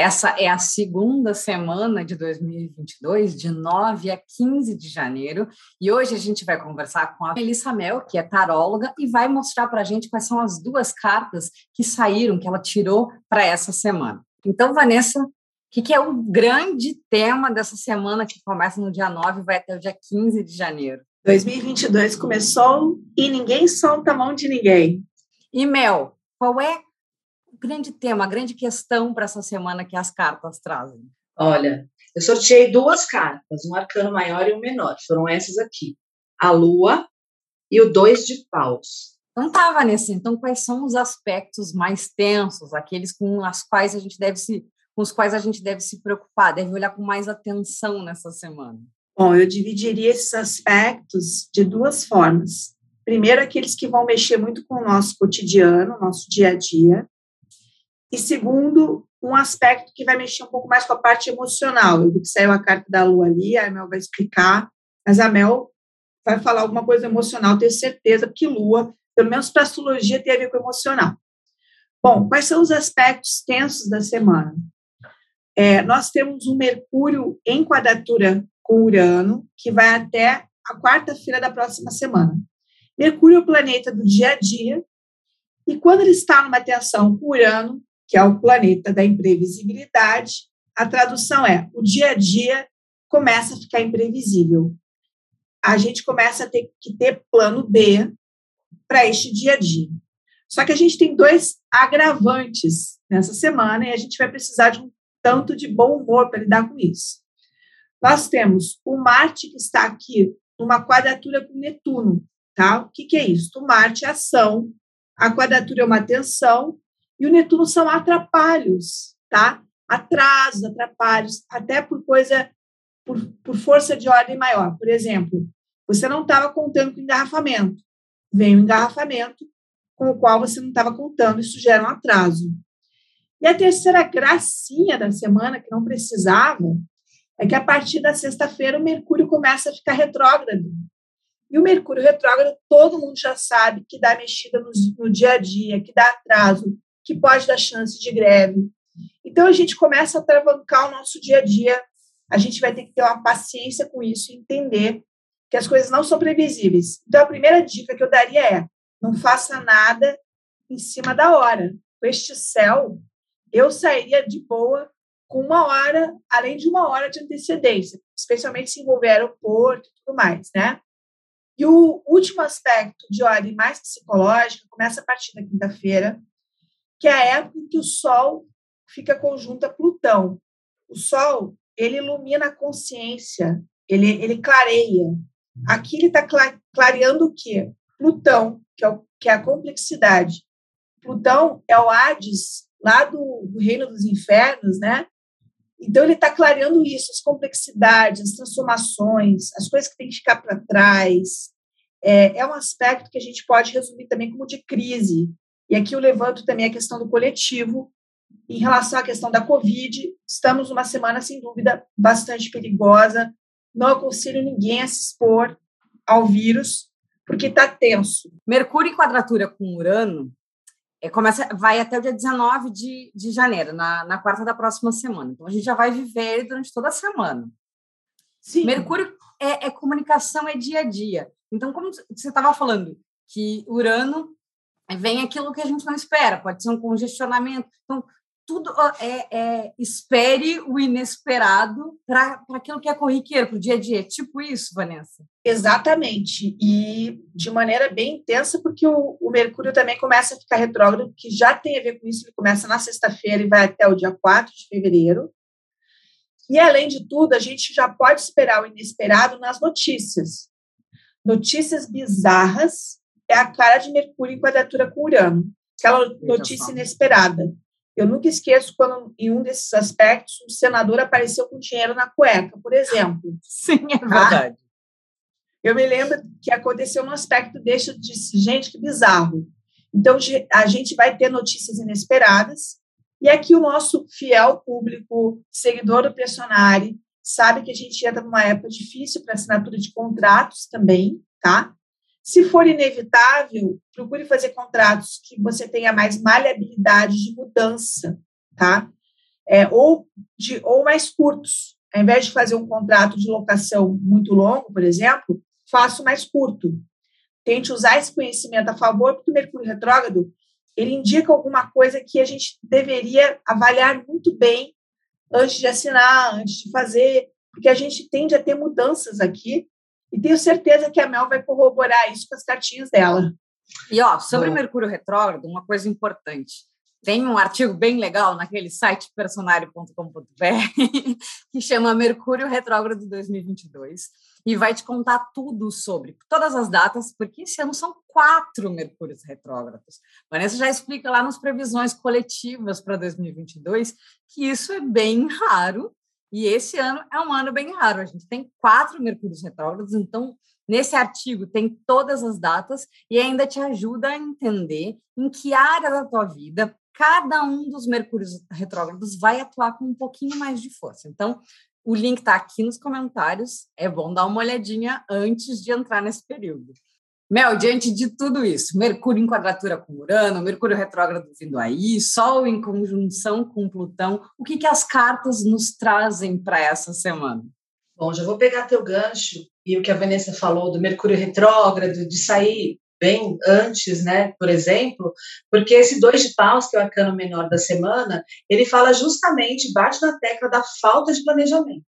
Essa é a segunda semana de 2022, de 9 a 15 de janeiro, e hoje a gente vai conversar com a Melissa Mel, que é taróloga, e vai mostrar para a gente quais são as duas cartas que saíram, que ela tirou para essa semana. Então, Vanessa, o que, que, é o grande tema dessa semana que começa no dia 9 e vai até o dia 15 de janeiro? 2022 começou e ninguém solta a mão de ninguém. E Mel, qual é grande tema, a grande questão para essa semana que as cartas trazem? Olha, eu sorteei duas cartas, um arcano maior e um menor. Foram essas aqui: a Lua e o dois de paus. Então tá, Vanessa. Então, quais são os aspectos mais tensos, aqueles com as quais a gente deve se, com os quais a gente deve se preocupar, deve olhar com mais atenção nessa semana? Bom, eu dividiria esses aspectos de duas formas. Primeiro, aqueles que vão mexer muito com o nosso cotidiano, nosso dia a dia. E segundo, um aspecto que vai mexer um pouco mais com a parte emocional. Eu vi que saiu a carta da Lua ali, a Mel vai explicar, mas a Mel vai falar alguma coisa emocional, tenho certeza que Lua, pelo menos para astrologia, tem a ver com emocional. Bom, quais são os aspectos tensos da semana? É, nós temos um Mercúrio em quadratura com Urano, que vai até a quarta-feira da próxima semana. Mercúrio é o planeta do dia a dia, e quando ele está numa tensão com Urano, que é o planeta da imprevisibilidade, a tradução é: o dia a dia começa a ficar imprevisível. A gente começa a ter que ter plano B para este dia a dia. Só que a gente tem dois agravantes nessa semana e a gente vai precisar de um tanto de bom humor para lidar com isso. Nós temos o Marte que está aqui numa quadratura com Netuno, Tá? O que, que é isso? O Marte é ação, a quadratura é uma tensão, e o Netuno são atrapalhos, tá? Atrasos, atrapalhos, até por coisa, por, por força de ordem maior. Por exemplo, você não estava contando com engarrafamento, vem um engarrafamento com o qual você não estava contando, isso gera um atraso. E a terceira gracinha da semana, que não precisava, é que a partir da sexta-feira o Mercúrio começa a ficar retrógrado. E o Mercúrio retrógrado, todo mundo já sabe que dá mexida no, no dia a dia, que dá atraso, que pode dar chance de greve. Então, a gente começa a travancar o nosso dia a dia. A gente vai ter que ter uma paciência com isso e entender que as coisas não são previsíveis. Então, a primeira dica que eu daria é: não faça nada em cima da hora. Com este céu, eu sairia de boa com uma hora, além de uma hora de antecedência, especialmente se envolver aeroporto e tudo mais, né? E o último aspecto de ordem mais psicológica começa a partir da quinta-feira, que é a época em que o Sol fica conjunto a Plutão. O Sol, ele ilumina a consciência, ele, ele clareia. Aqui ele está clareando o quê? Plutão, que é, o, que é a complexidade. Plutão é o Hades, lá do, do reino dos infernos, né? Então, ele está clareando isso, as complexidades, as transformações, as coisas que tem que ficar para trás. É, é um aspecto que a gente pode resumir também como de crise. E aqui eu levanto também a questão do coletivo. Em relação à questão da Covid, estamos numa semana, sem dúvida, bastante perigosa. Não aconselho ninguém a se expor ao vírus, porque está tenso. Mercúrio em quadratura com Urano é, começa, vai até o dia 19 de, de janeiro, na, na quarta da próxima semana. Então, a gente já vai viver durante toda a semana. Sim. Mercúrio é, é comunicação, é dia a dia. Então, como você estava falando, que Urano vem aquilo que a gente não espera, pode ser um congestionamento. Então, tudo é, é espere o inesperado para aquilo que é corriqueiro, para o dia a dia. Tipo isso, Vanessa? Exatamente. E de maneira bem intensa, porque o, o Mercúrio também começa a ficar retrógrado, que já tem a ver com isso. Ele começa na sexta-feira e vai até o dia 4 de fevereiro. E, além de tudo, a gente já pode esperar o inesperado nas notícias. Notícias bizarras é a cara de Mercúrio em quadratura com Urano. Aquela notícia inesperada Eu nunca esqueço quando, em um desses aspectos, o senador apareceu com dinheiro na cueca, por exemplo. Sim, é tá? verdade. Eu me lembro que aconteceu um aspecto desse, eu disse, gente, que bizarro. Então, a gente vai ter notícias inesperadas, e aqui o nosso fiel público, seguidor do Personari, sabe que a gente entra numa época difícil para assinatura de contratos também, tá? Se for inevitável, procure fazer contratos que você tenha mais maleabilidade de mudança, tá? É, ou, de, ou mais curtos. Ao invés de fazer um contrato de locação muito longo, por exemplo, faça mais curto. Tente usar esse conhecimento a favor, porque o Mercúrio retrógrado ele indica alguma coisa que a gente deveria avaliar muito bem antes de assinar, antes de fazer, porque a gente tende a ter mudanças aqui e tenho certeza que a Mel vai corroborar isso com as cartinhas dela. E ó, sobre Bom. Mercúrio retrógrado, uma coisa importante. Tem um artigo bem legal naquele site personário.com.br que chama Mercúrio Retrógrado 2022 e vai te contar tudo sobre todas as datas, porque esse ano são quatro Mercúrios retrógrados. Vanessa já explica lá nas previsões coletivas para 2022 que isso é bem raro e esse ano é um ano bem raro. A gente tem quatro Mercúrios retrógrados, então nesse artigo tem todas as datas e ainda te ajuda a entender em que área da tua vida cada um dos Mercúrios retrógrados vai atuar com um pouquinho mais de força. Então, o link está aqui nos comentários. É bom dar uma olhadinha antes de entrar nesse período. Mel, diante de tudo isso, Mercúrio em quadratura com Urano, Mercúrio retrógrado vindo aí, Sol em conjunção com Plutão, o que, que as cartas nos trazem para essa semana? Bom, já vou pegar teu gancho e o que a Vanessa falou do Mercúrio retrógrado, de sair bem antes, né, por exemplo, porque esse dois de paus, que é o arcano menor da semana, ele fala justamente, bate na tecla da falta de planejamento.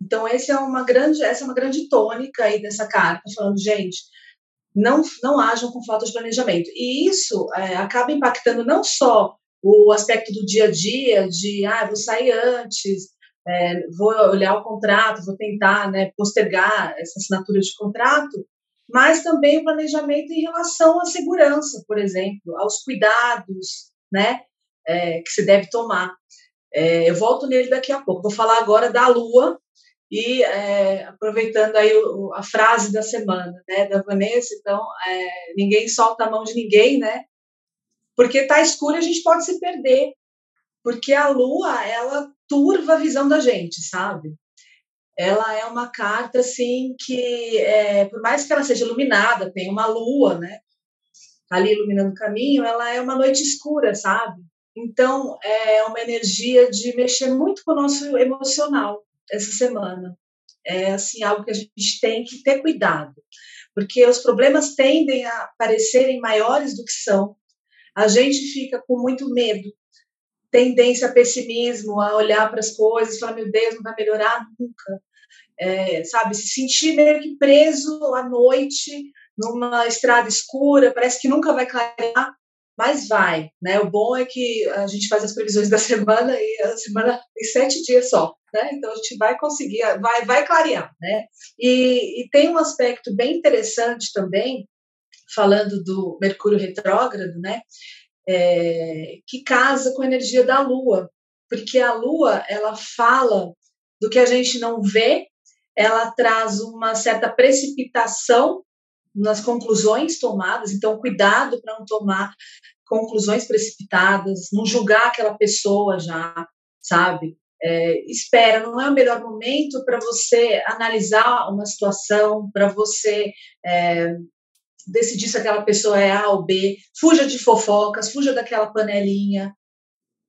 Então, esse é uma grande, essa é uma grande tônica aí dessa carta, falando, gente, não, não ajam com falta de planejamento. E isso é, acaba impactando não só o aspecto do dia a dia, de, ah, vou sair antes, é, vou olhar o contrato, vou tentar né, postergar essa assinatura de contrato, mas também o planejamento em relação à segurança, por exemplo, aos cuidados, né, é, que se deve tomar. É, eu volto nele daqui a pouco. Vou falar agora da Lua e é, aproveitando aí o, a frase da semana, né, da Vanessa. Então, é, ninguém solta a mão de ninguém, né? Porque tá escuro e a gente pode se perder, porque a Lua ela turva a visão da gente, sabe? ela é uma carta assim que, é, por mais que ela seja iluminada, tem uma lua, né? Ali iluminando o caminho, ela é uma noite escura, sabe? Então é uma energia de mexer muito com o nosso emocional essa semana. É assim algo que a gente tem que ter cuidado, porque os problemas tendem a parecerem maiores do que são. A gente fica com muito medo, tendência a pessimismo, a olhar para as coisas falar: meu Deus, não vai melhorar nunca é, sabe, se sentir meio que preso à noite numa estrada escura, parece que nunca vai clarear, mas vai, né? O bom é que a gente faz as previsões da semana e a semana tem sete dias só, né? Então a gente vai conseguir, vai, vai clarear, né? E, e tem um aspecto bem interessante também, falando do Mercúrio retrógrado, né? É, que casa com a energia da Lua, porque a Lua ela fala do que a gente não vê ela traz uma certa precipitação nas conclusões tomadas, então cuidado para não tomar conclusões precipitadas, não julgar aquela pessoa já, sabe? É, espera, não é o melhor momento para você analisar uma situação, para você é, decidir se aquela pessoa é A ou B, fuja de fofocas, fuja daquela panelinha,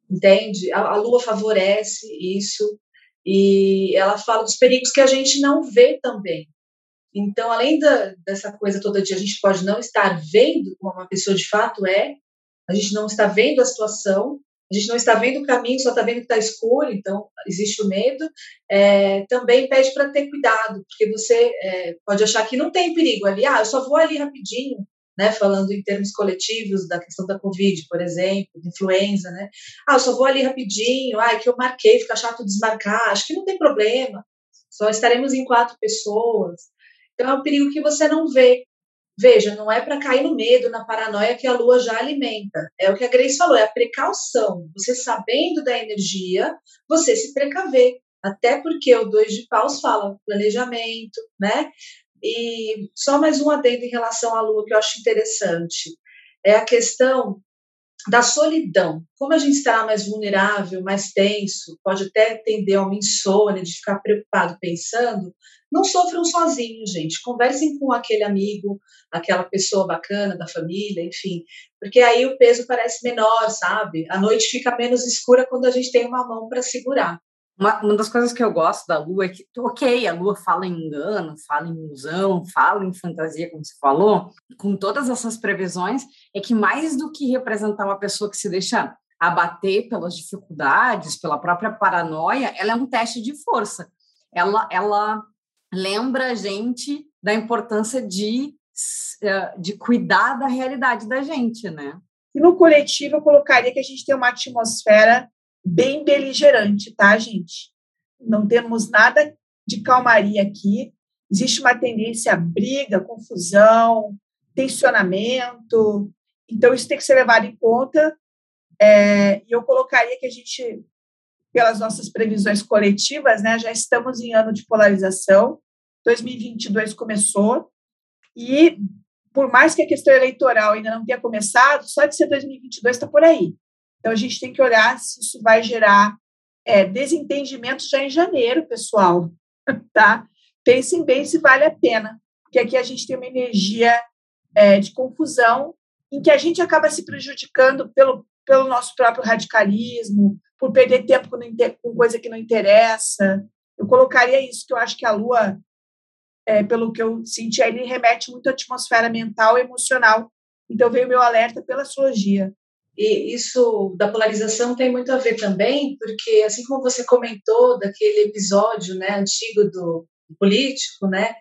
entende? A, a lua favorece isso, e ela fala dos perigos que a gente não vê também. Então, além da, dessa coisa toda de a gente pode não estar vendo como uma pessoa de fato é, a gente não está vendo a situação, a gente não está vendo o caminho, só está vendo que está escuro, então existe o medo. É, também pede para ter cuidado, porque você é, pode achar que não tem perigo ali, ah, eu só vou ali rapidinho, né, falando em termos coletivos da questão da Covid, por exemplo, de influenza, né? Ah, eu só vou ali rapidinho, ah, é que eu marquei, fica chato desmarcar, acho que não tem problema, só estaremos em quatro pessoas. Então é um perigo que você não vê, Veja, não é para cair no medo, na paranoia que a lua já alimenta. É o que a Grace falou, é a precaução. Você sabendo da energia, você se precaver. Até porque o dois de paus fala planejamento, né? E só mais um adendo em relação à lua que eu acho interessante. É a questão da solidão. Como a gente está mais vulnerável, mais tenso, pode até tender a uma insônia, de ficar preocupado pensando, não sofram sozinhos, gente. Conversem com aquele amigo, aquela pessoa bacana da família, enfim. Porque aí o peso parece menor, sabe? A noite fica menos escura quando a gente tem uma mão para segurar. Uma, uma, das coisas que eu gosto da Lua é que, ok, a Lua fala em engano, fala em ilusão, fala em fantasia, como você falou, com todas essas previsões, é que mais do que representar uma pessoa que se deixa abater pelas dificuldades, pela própria paranoia, ela é um teste de força. Ela, ela lembra a gente da importância de, eh, de cuidar da realidade da gente, né? E no coletivo, eu colocaria que a gente tem uma atmosfera bem beligerante, tá, gente? Não temos nada de calmaria aqui. Existe uma tendência a briga, confusão, tensionamento. Então, isso tem que ser levado em conta. É, e eu colocaria que a gente, pelas nossas previsões coletivas, né, já estamos em ano de polarização. 2022 começou. E, por mais que a questão eleitoral ainda não tenha começado, só de ser 2022 está por aí. Então, a gente tem que olhar se isso vai gerar é, desentendimento já em janeiro, pessoal, tá? Pensem bem se vale a pena, porque aqui a gente tem uma energia é, de confusão em que a gente acaba se prejudicando pelo, pelo nosso próprio radicalismo, por perder tempo com, coisa que não interessa. Eu colocaria isso, que eu acho que a Lua, é, pelo que eu senti, ele remete muito à atmosfera mental e emocional. Então, veio meu alerta pela astrologia. E isso da polarização tem muito a ver também, porque assim como você comentou daquele episódio né, antigo do, do político, né,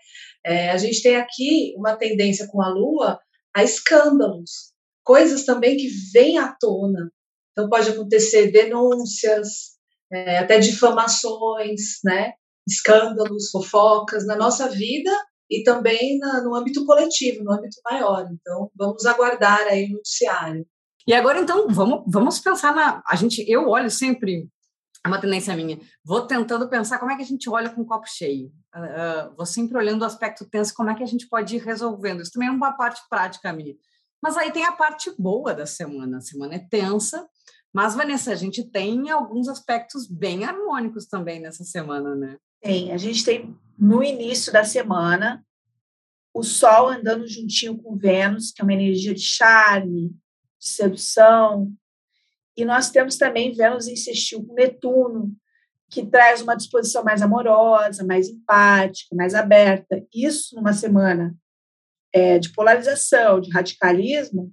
é, a gente tem aqui uma tendência com a Lua a escândalos, coisas também que vêm à tona. Então pode acontecer denúncias, é, até difamações, né, escândalos, fofocas na nossa vida e também na, no âmbito coletivo, no âmbito maior. Então vamos aguardar aí o noticiário. E agora, então, vamos, vamos pensar na. A gente, eu olho sempre, é uma tendência minha, vou tentando pensar como é que a gente olha com o copo cheio. Uh, vou sempre olhando o aspecto tenso, como é que a gente pode ir resolvendo. Isso também é uma parte prática minha. Mas aí tem a parte boa da semana. A semana é tensa, mas, Vanessa, a gente tem alguns aspectos bem harmônicos também nessa semana, né? Tem. A gente tem no início da semana o Sol andando juntinho com Vênus, que é uma energia de charme, de sedução. E nós temos também Vênus sextil com Netuno, que traz uma disposição mais amorosa, mais empática, mais aberta. Isso numa semana é, de polarização, de radicalismo,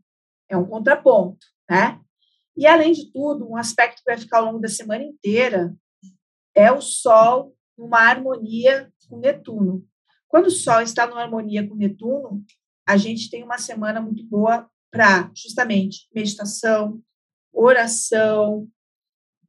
é um contraponto, né? E, além de tudo, um aspecto que vai ficar ao longo da semana inteira é o Sol numa harmonia com Netuno. Quando o Sol está numa harmonia com Netuno, a gente tem uma semana muito boa para justamente meditação, oração,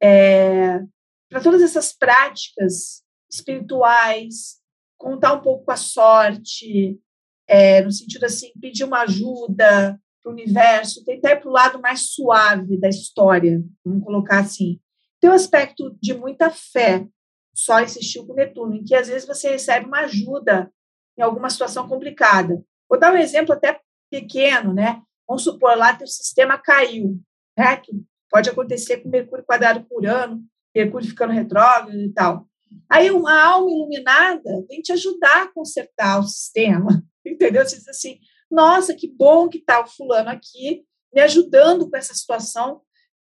é, para todas essas práticas espirituais, contar um pouco com a sorte, é, no sentido assim, pedir uma ajuda para o universo, tentar ir para o lado mais suave da história, vamos colocar assim. Tem um aspecto de muita fé, só insistiu com Netuno, em que às vezes você recebe uma ajuda em alguma situação complicada. Vou dar um exemplo até pequeno, né? Vamos supor lá que o sistema caiu, né? Que pode acontecer com Mercúrio quadrado por ano, Mercúrio ficando retrógrado e tal. Aí uma alma iluminada vem te ajudar a consertar o sistema, entendeu? Você diz assim, nossa, que bom que está o fulano aqui me ajudando com essa situação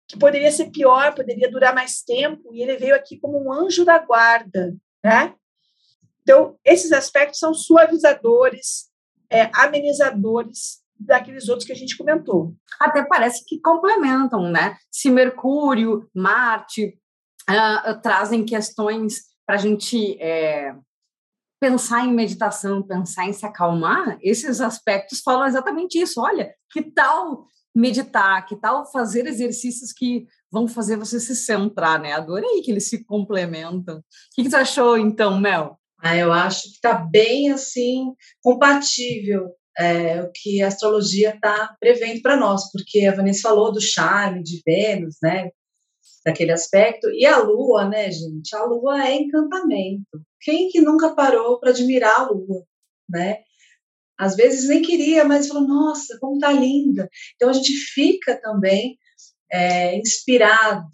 que poderia ser pior, poderia durar mais tempo, e ele veio aqui como um anjo da guarda, né? Então, esses aspectos são suavizadores, é, amenizadores daqueles outros que a gente comentou. Até parece que complementam, né? Se Mercúrio, Marte uh, trazem questões para a gente é, pensar em meditação, pensar em se acalmar, esses aspectos falam exatamente isso. Olha, que tal meditar, que tal fazer exercícios que vão fazer você se centrar, né? Adorei que eles se complementam. O que, que você achou, então, Mel? Ah, eu acho que está bem assim compatível é, o que a astrologia está prevendo para nós, porque a Vanessa falou do charme de Vênus, né? Daquele aspecto. E a Lua, né, gente? A Lua é encantamento. Quem que nunca parou para admirar a Lua, né? Às vezes nem queria, mas falou, nossa, como tá linda. Então a gente fica também é, inspirado,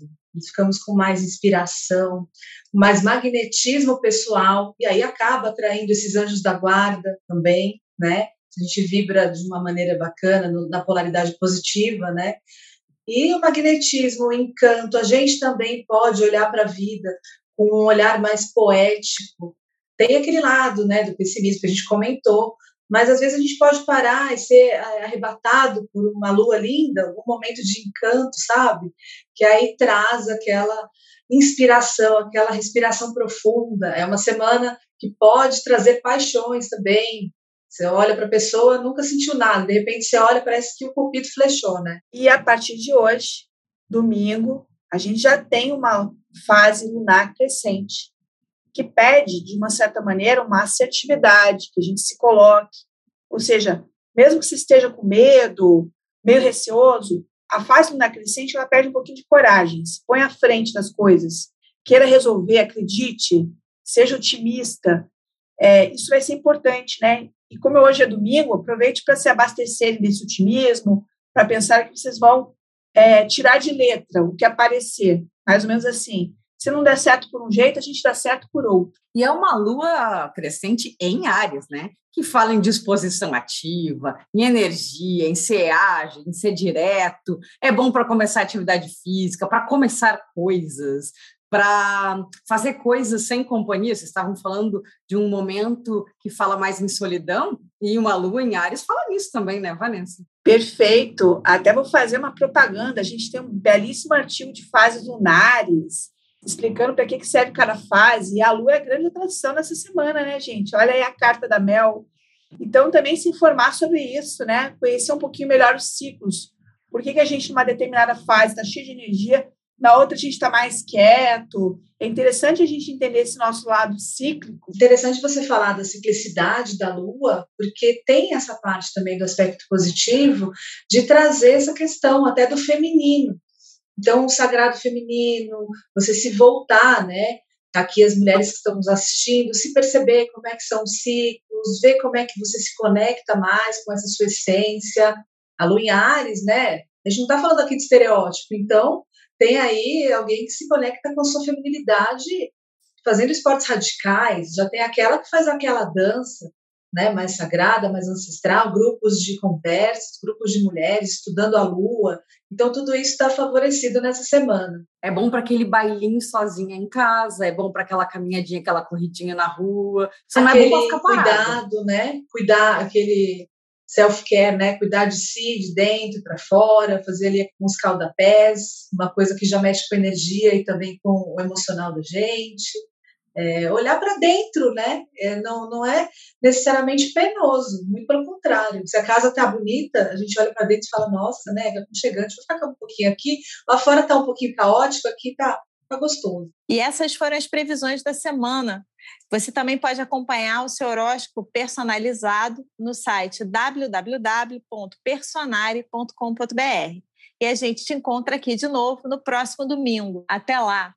ficamos com mais inspiração, mais magnetismo pessoal, e aí acaba atraindo esses anjos da guarda também, né? A gente vibra de uma maneira bacana, no, na polaridade positiva, né? E o magnetismo, o encanto, a gente também pode olhar para a vida com um olhar mais poético. Tem aquele lado, né, do pessimismo que a gente comentou, mas às vezes a gente pode parar e ser arrebatado por uma lua linda, um momento de encanto, sabe? Que aí traz aquela inspiração, aquela respiração profunda. É uma semana que pode trazer paixões também. Você olha para a pessoa, nunca sentiu nada, de repente você olha, parece que o cupido flechou, né? E a partir de hoje, domingo, a gente já tem uma fase lunar crescente que pede, de uma certa maneira, uma assertividade, que a gente se coloque. Ou seja, mesmo que você esteja com medo, meio receoso, a fase lunar crescente ela perde um pouquinho de coragem, se põe à frente das coisas, queira resolver, acredite, seja otimista. É, isso vai ser importante, né? E como hoje é domingo, aproveite para se abastecer desse otimismo, para pensar que vocês vão é, tirar de letra o que aparecer, mais ou menos assim. Se não der certo por um jeito, a gente dá certo por outro. E é uma lua crescente em áreas, né? Que fala em disposição ativa, em energia, em ser ágil, em ser direto. É bom para começar atividade física, para começar coisas, para fazer coisas sem companhia. Vocês estavam falando de um momento que fala mais em solidão, e uma lua em Ares fala nisso também, né, Vanessa? Perfeito. Até vou fazer uma propaganda. A gente tem um belíssimo artigo de fases lunares explicando para que, serve cada fase. E a Lua é a grande atração nessa semana, né, gente? Olha aí a carta da Mel. Então, também se informar sobre isso, né? Conhecer um pouquinho melhor os ciclos. Por que, que a gente, numa determinada fase, está cheio de energia, na outra a gente está mais quieto. É interessante a gente entender esse nosso lado cíclico. Interessante você falar da ciclicidade da Lua, porque tem essa parte também do aspecto positivo de trazer essa questão até do feminino. Então, o sagrado feminino, você se voltar, né? Aqui as mulheres que estão nos assistindo, se perceber como é que são os ciclos, ver como é que você se conecta mais com essa sua essência. A lua em Ares, né? A gente não está falando aqui de estereótipo, então tem aí alguém que se conecta com a sua feminilidade fazendo esportes radicais, já tem aquela que faz aquela dança, né, mais sagrada, mais ancestral, grupos de conversas, grupos de mulheres estudando a lua. Então, tudo isso está favorecido nessa semana. É bom para aquele bailinho sozinha em casa, é bom para aquela caminhadinha, aquela corridinha na rua. Isso aquele não é bom cuidado, né? Cuidar, aquele self-care, né? Cuidar de si, de dentro para fora, fazer ali uns calda-pés, uma coisa que já mexe com a energia e também com o emocional da gente é, olhar para dentro, né? É, não, não é necessariamente penoso, muito pelo contrário. Se a casa está bonita, a gente olha para dentro e fala, nossa, né? É chegante, vou ficar um pouquinho aqui. Lá fora está um pouquinho caótico, aqui está tá gostoso. E essas foram as previsões da semana. Você também pode acompanhar o seu horóscopo personalizado no site www.personare.com.br. E a gente te encontra aqui de novo no próximo domingo. Até lá!